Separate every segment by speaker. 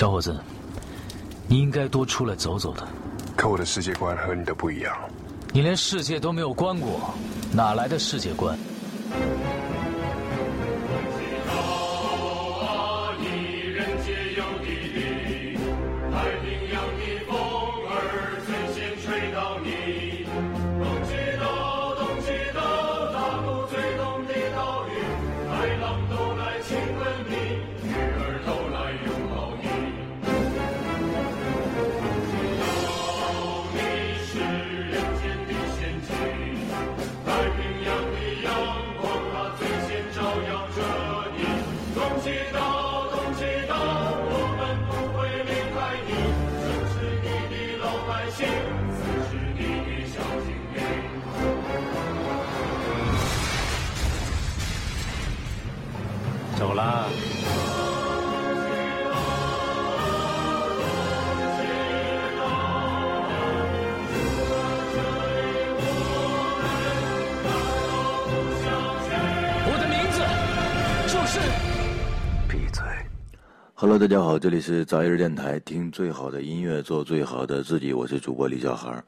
Speaker 1: 小伙子，你应该多出来走走的。
Speaker 2: 可我的世界观和你的不一样。
Speaker 1: 你连世界都没有观过，哪来的世界观？
Speaker 3: 走啦！
Speaker 1: 我的名字就是
Speaker 2: 闭嘴。
Speaker 4: Hello，大家好，这里是杂音电台，听最好的音乐，做最好的自己，我是主播李小孩。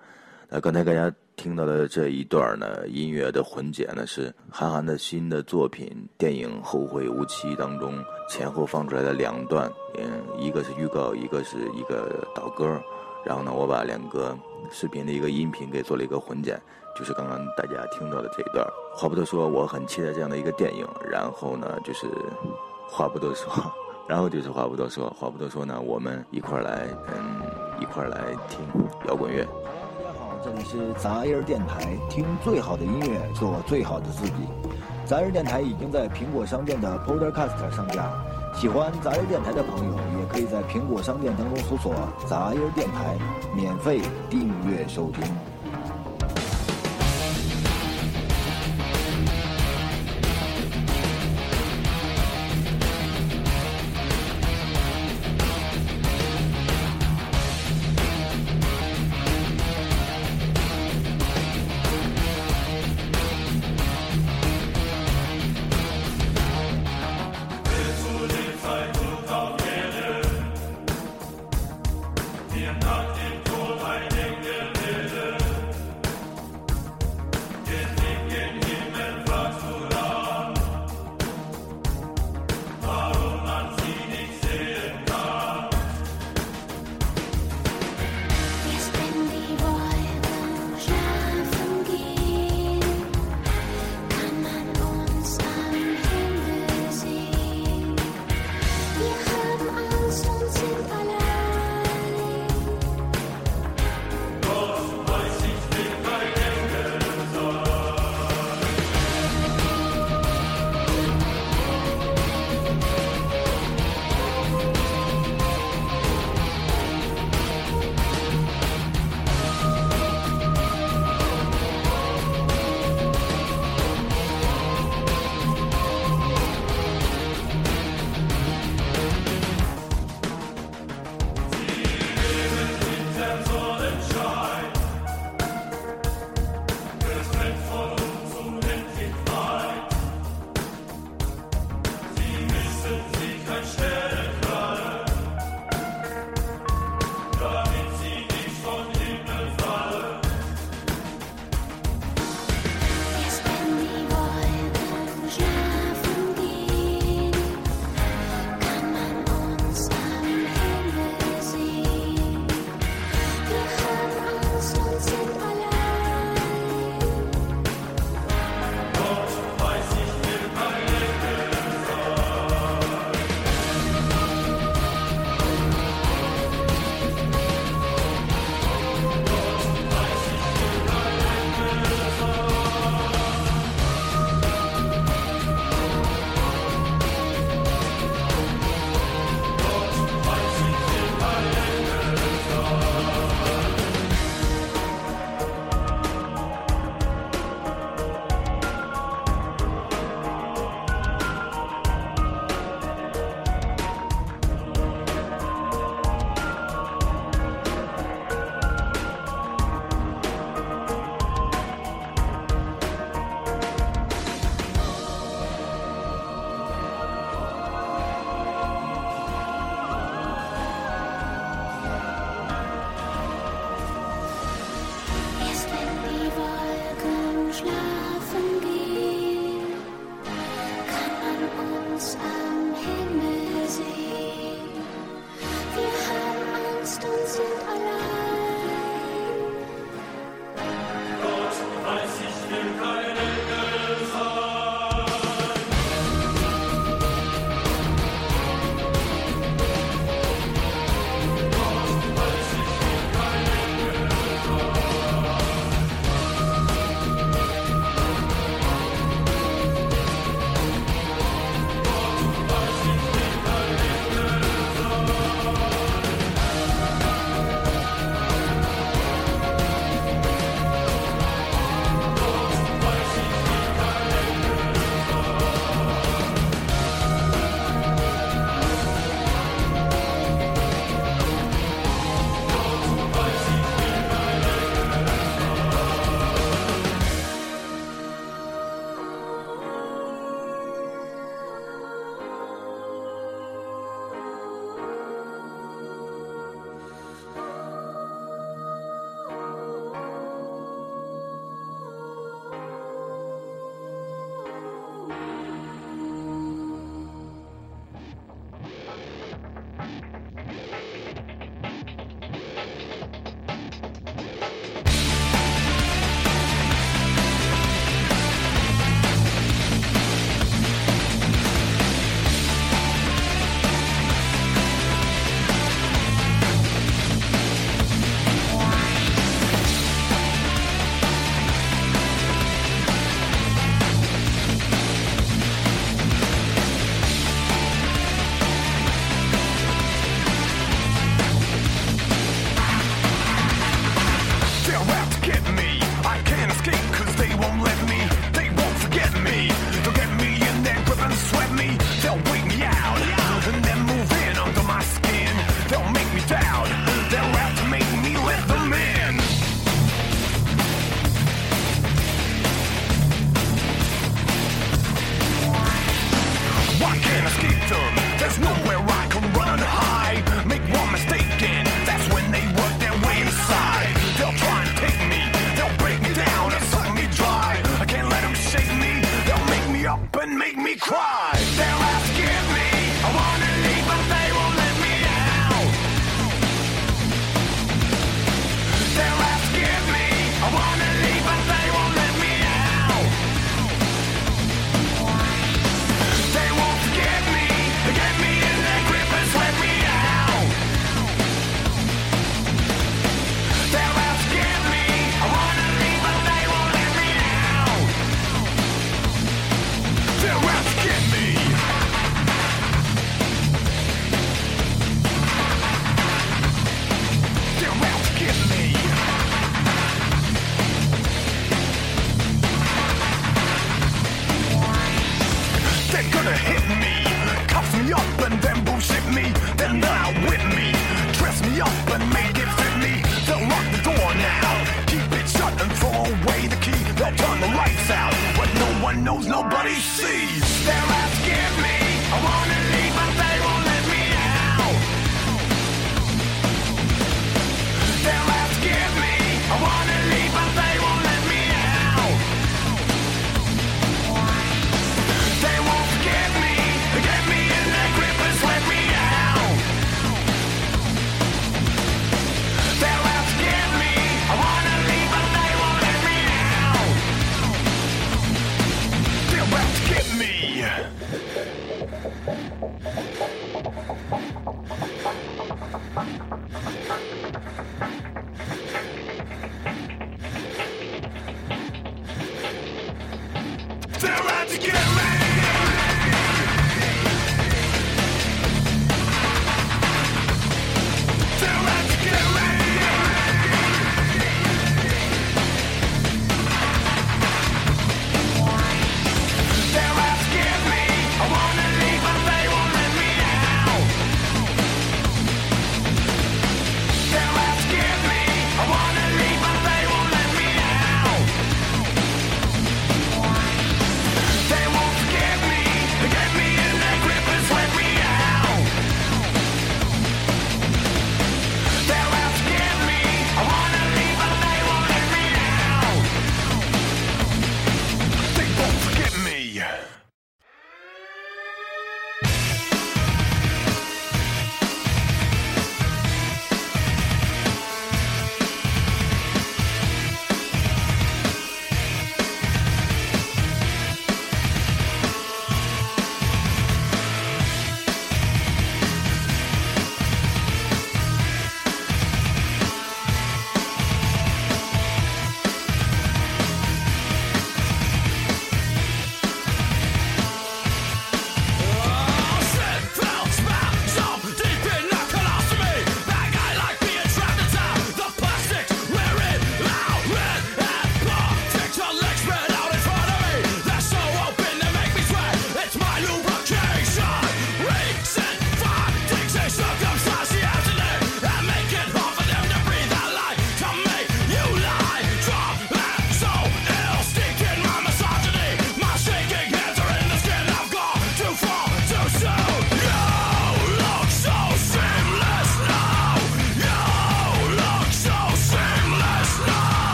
Speaker 4: 那刚才大家听到的这一段呢，音乐的混剪呢，是韩寒的新的作品电影《后会无期》当中前后放出来的两段，嗯，一个是预告，一个是一个导歌。然后呢，我把两个视频的一个音频给做了一个混剪，就是刚刚大家听到的这一段。话不多说，我很期待这样的一个电影。然后呢，就是话不多说。然后就是话不多说，话不多说呢，我们一块儿来，嗯，一块儿来听摇滚乐。
Speaker 5: 这里是杂音电台，听最好的音乐，做最好的自己。杂音电台已经在苹果商店的 Podcast 上架，喜欢杂音电台的朋友，也可以在苹果商店当中搜索“杂音电台”，免费订阅收听。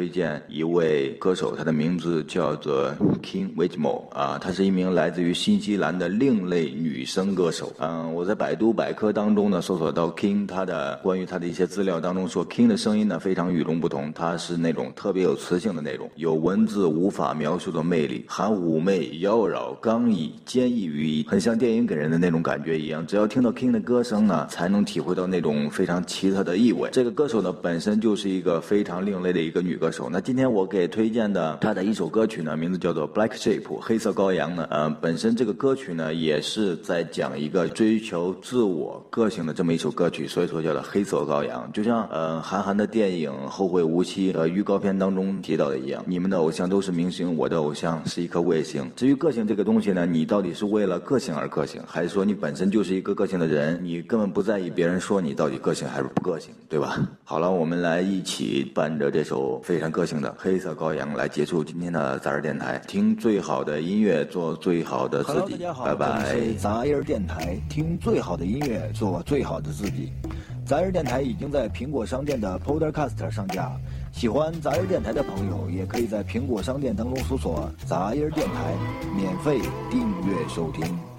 Speaker 4: 推荐一位歌手，他的名字叫做 King Wijmo 啊，她是一名来自于新西兰的另类女声歌手。嗯，我在百度百科当中呢搜索到 King 她的关于她的一些资料当中说，King 的声音呢非常与众不同，她是那种特别有磁性的那种，有文字无法描述的魅力，含妩媚、妖娆、刚毅、坚毅于一，很像电影给人的那种感觉一样。只要听到 King 的歌声呢，才能体会到那种非常奇特的意味。这个歌手呢本身就是一个非常另类的一个女歌手。那今天我给推荐的他的一首歌曲呢，名字叫做《Black Sheep》黑色羔羊呢，呃，本身这个歌曲呢也是在讲一个追求自我个性的这么一首歌曲，所以说叫做黑色羔羊。就像呃韩寒的电影《后会无期》呃预告片当中提到的一样，你们的偶像都是明星，我的偶像是一颗卫星。至于个性这个东西呢，你到底是为了个性而个性，还是说你本身就是一个个性的人，你根本不在意别人说你到底个性还是不个性，对吧？好了，我们来一起伴着这首非常个性的《黑色羔羊》来结束今天的杂志电台，听最好的音乐，做最好的自
Speaker 5: Hello，
Speaker 4: 己
Speaker 5: 大家，好，
Speaker 4: 拜拜
Speaker 5: 这是。杂音电台，听最好的音乐，做最好的自己。杂音电台已经在苹果商店的 Podcast 上架，喜欢杂音电台的朋友，也可以在苹果商店当中搜索“杂音电台”，免费订阅收听。